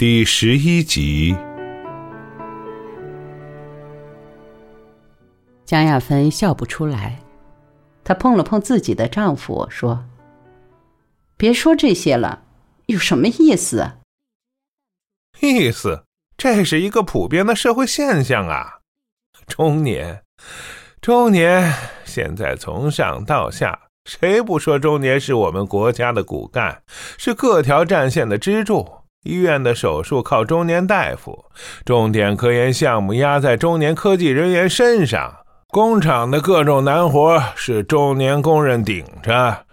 第十一集。江亚芬笑不出来，她碰了碰自己的丈夫，说：“别说这些了，有什么意思？意思，这是一个普遍的社会现象啊。中年，中年，现在从上到下，谁不说中年是我们国家的骨干，是各条战线的支柱？”医院的手术靠中年大夫，重点科研项目压在中年科技人员身上，工厂的各种难活是中年工人顶着，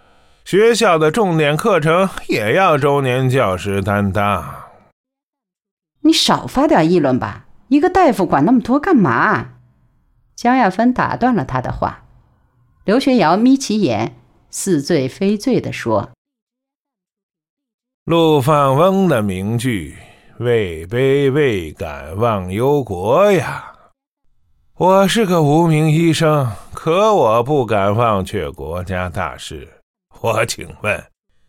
学校的重点课程也要中年教师担当。你少发点议论吧，一个大夫管那么多干嘛？江亚芬打断了他的话。刘学尧眯起眼，似醉非醉地说。陆放翁的名句“位卑未敢忘忧国”呀，我是个无名医生，可我不敢忘却国家大事。我请问，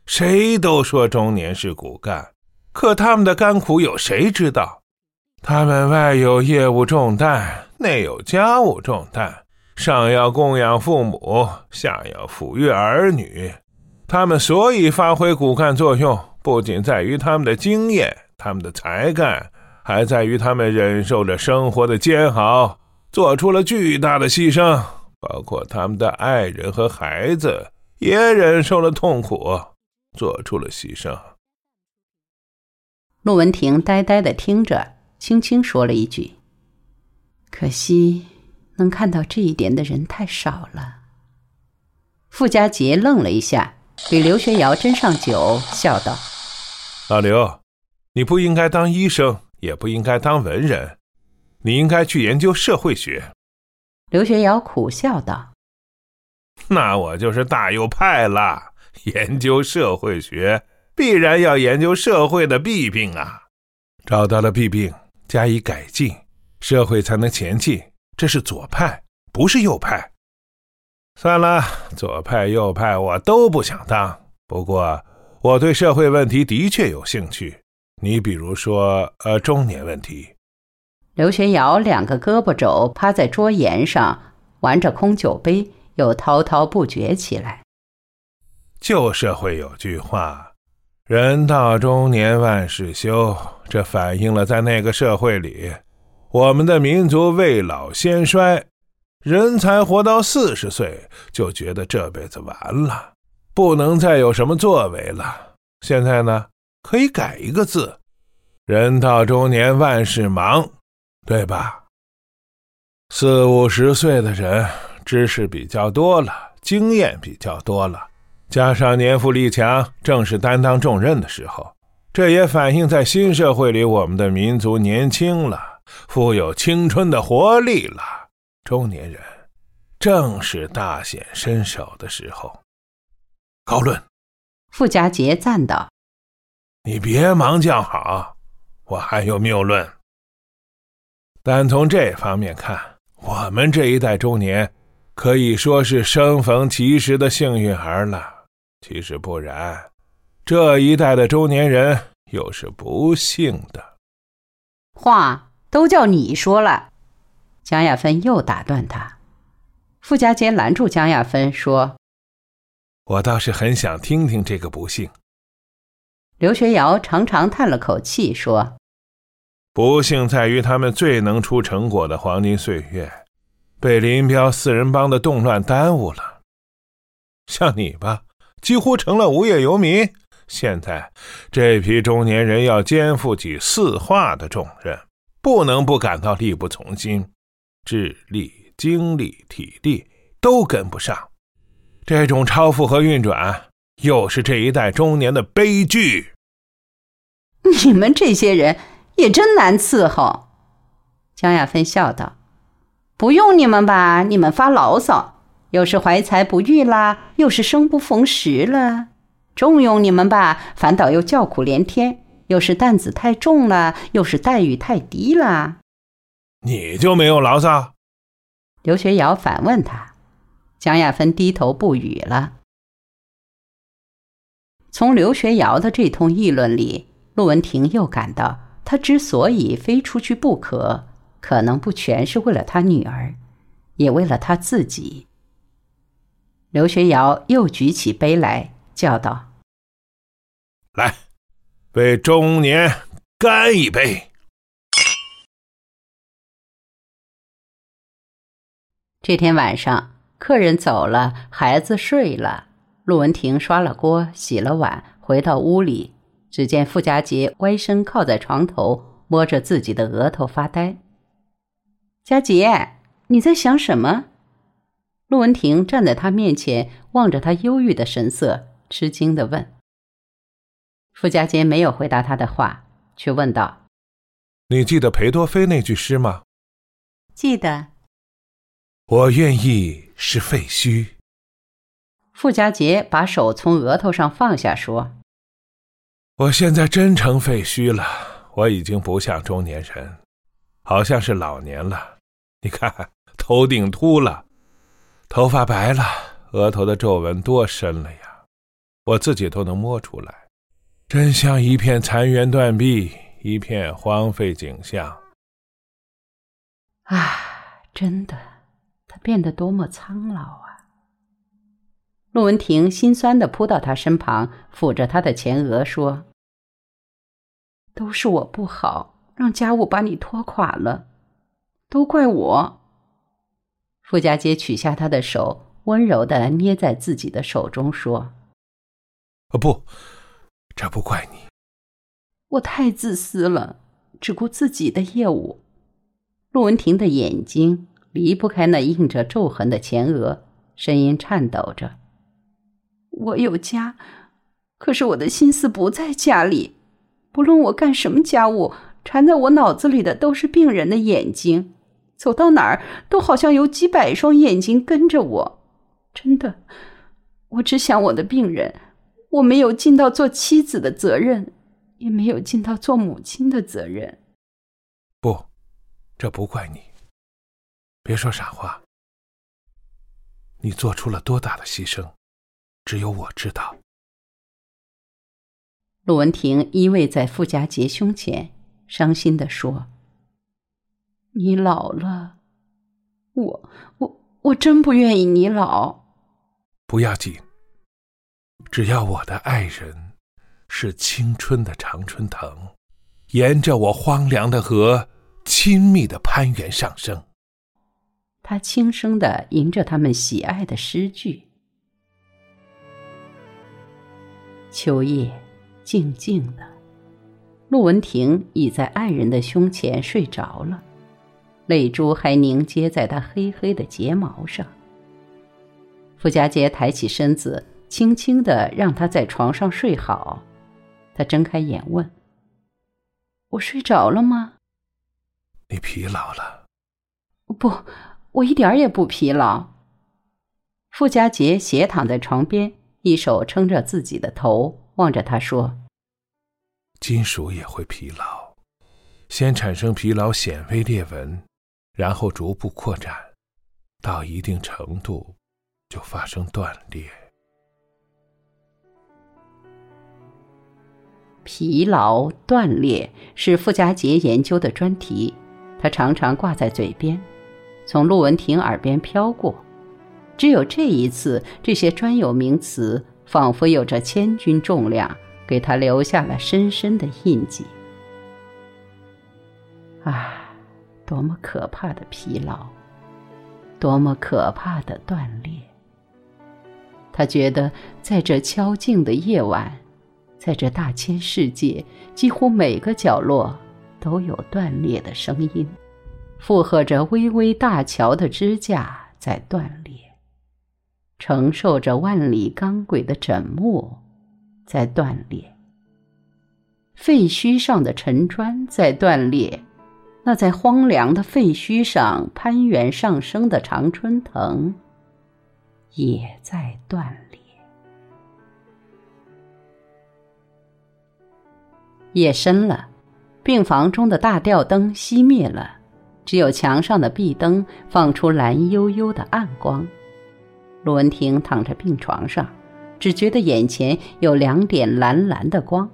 谁都说中年是骨干，可他们的甘苦有谁知道？他们外有业务重担，内有家务重担，上要供养父母，下要抚育儿女，他们所以发挥骨干作用。不仅在于他们的经验、他们的才干，还在于他们忍受着生活的煎熬，做出了巨大的牺牲。包括他们的爱人和孩子也忍受了痛苦，做出了牺牲。陆文婷呆呆的听着，轻轻说了一句：“可惜，能看到这一点的人太少了。”傅家杰愣了一下，给刘学尧斟上酒，笑道。老刘，你不应该当医生，也不应该当文人，你应该去研究社会学。刘学尧苦笑道：“那我就是大右派了。研究社会学，必然要研究社会的弊病啊！找到了弊病，加以改进，社会才能前进。这是左派，不是右派。算了，左派右派我都不想当。不过……”我对社会问题的确有兴趣，你比如说，呃，中年问题。刘学尧两个胳膊肘趴在桌沿上，玩着空酒杯，又滔滔不绝起来。旧社会有句话：“人到中年万事休”，这反映了在那个社会里，我们的民族未老先衰，人才活到四十岁就觉得这辈子完了。不能再有什么作为了。现在呢，可以改一个字：“人到中年万事忙”，对吧？四五十岁的人，知识比较多了，经验比较多了，加上年富力强，正是担当重任的时候。这也反映在新社会里，我们的民族年轻了，富有青春的活力了。中年人，正是大显身手的时候。高论，傅家杰赞道：“你别忙叫好，我还有谬论。但从这方面看，我们这一代中年可以说是生逢其时的幸运儿了。其实不然，这一代的中年人又是不幸的。”话都叫你说了，江亚芬又打断他。傅家杰拦住江亚芬说。我倒是很想听听这个不幸。刘学尧长长叹了口气，说：“不幸在于他们最能出成果的黄金岁月，被林彪四人帮的动乱耽误了。像你吧，几乎成了无业游民。现在这批中年人要肩负起四化的重任，不能不感到力不从心，智力、精力、体力都跟不上。”这种超负荷运转，又是这一代中年的悲剧。你们这些人也真难伺候。江亚芬笑道：“不用你们吧？你们发牢骚，又是怀才不遇啦，又是生不逢时了。重用你们吧，反倒又叫苦连天，又是担子太重了，又是待遇太低了。你就没有牢骚？”刘学尧反问他。江亚芬低头不语了。从刘学尧的这通议论里，陆文婷又感到他之所以非出去不可，可能不全是为了他女儿，也为了他自己。刘学尧又举起杯来，叫道：“来，为中年干一杯！”这天晚上，客人走了，孩子睡了，陆文婷刷了锅，洗了碗，回到屋里，只见傅家杰歪身靠在床头，摸着自己的额头发呆。佳杰，你在想什么？陆文婷站在他面前，望着他忧郁的神色，吃惊的问。傅家杰没有回答他的话，却问道：“你记得裴多菲那句诗吗？”“记得。”“我愿意是废墟。”傅家杰把手从额头上放下，说：“我现在真成废墟了，我已经不像中年人，好像是老年了。你看，头顶秃了。”头发白了，额头的皱纹多深了呀！我自己都能摸出来，真像一片残垣断壁，一片荒废景象。啊，真的，他变得多么苍老啊！陆文婷心酸的扑到他身旁，抚着他的前额说：“都是我不好，让家务把你拖垮了，都怪我。”傅家杰取下他的手，温柔的捏在自己的手中，说：“不，这不怪你。我太自私了，只顾自己的业务。”陆文婷的眼睛离不开那印着皱痕的前额，声音颤抖着：“我有家，可是我的心思不在家里。不论我干什么家务，缠在我脑子里的都是病人的眼睛。”走到哪儿都好像有几百双眼睛跟着我，真的，我只想我的病人。我没有尽到做妻子的责任，也没有尽到做母亲的责任。不，这不怪你。别说傻话。你做出了多大的牺牲，只有我知道。陆文婷依偎在傅家杰胸前，伤心的说。你老了，我我我真不愿意你老。不要紧，只要我的爱人是青春的常春藤，沿着我荒凉的河，亲密的攀援上升。他轻声的吟着他们喜爱的诗句。秋夜，静静的，陆文婷倚在爱人的胸前睡着了。泪珠还凝结在他黑黑的睫毛上。傅家杰抬起身子，轻轻的让她在床上睡好。他睁开眼问：“我睡着了吗？”“你疲劳了。”“不，我一点也不疲劳。”傅家杰斜躺在床边，一手撑着自己的头，望着他说：“金属也会疲劳，先产生疲劳显微裂纹。”然后逐步扩展，到一定程度，就发生断裂。疲劳断裂是傅家杰研究的专题，他常常挂在嘴边，从陆文婷耳边飘过。只有这一次，这些专有名词仿佛有着千钧重量，给他留下了深深的印记。啊！多么可怕的疲劳，多么可怕的断裂！他觉得，在这悄静的夜晚，在这大千世界，几乎每个角落都有断裂的声音，附和着巍巍大桥的支架在断裂，承受着万里钢轨的枕木在断裂，废墟上的沉砖在断裂。那在荒凉的废墟上攀援上升的常春藤，也在断裂。夜深了，病房中的大吊灯熄灭了，只有墙上的壁灯放出蓝幽幽的暗光。陆文婷躺在病床上，只觉得眼前有两点蓝蓝的光。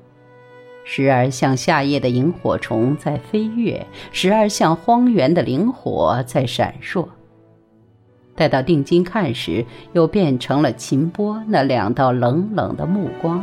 时而像夏夜的萤火虫在飞跃，时而像荒原的灵火在闪烁。待到定睛看时，又变成了秦波那两道冷冷的目光。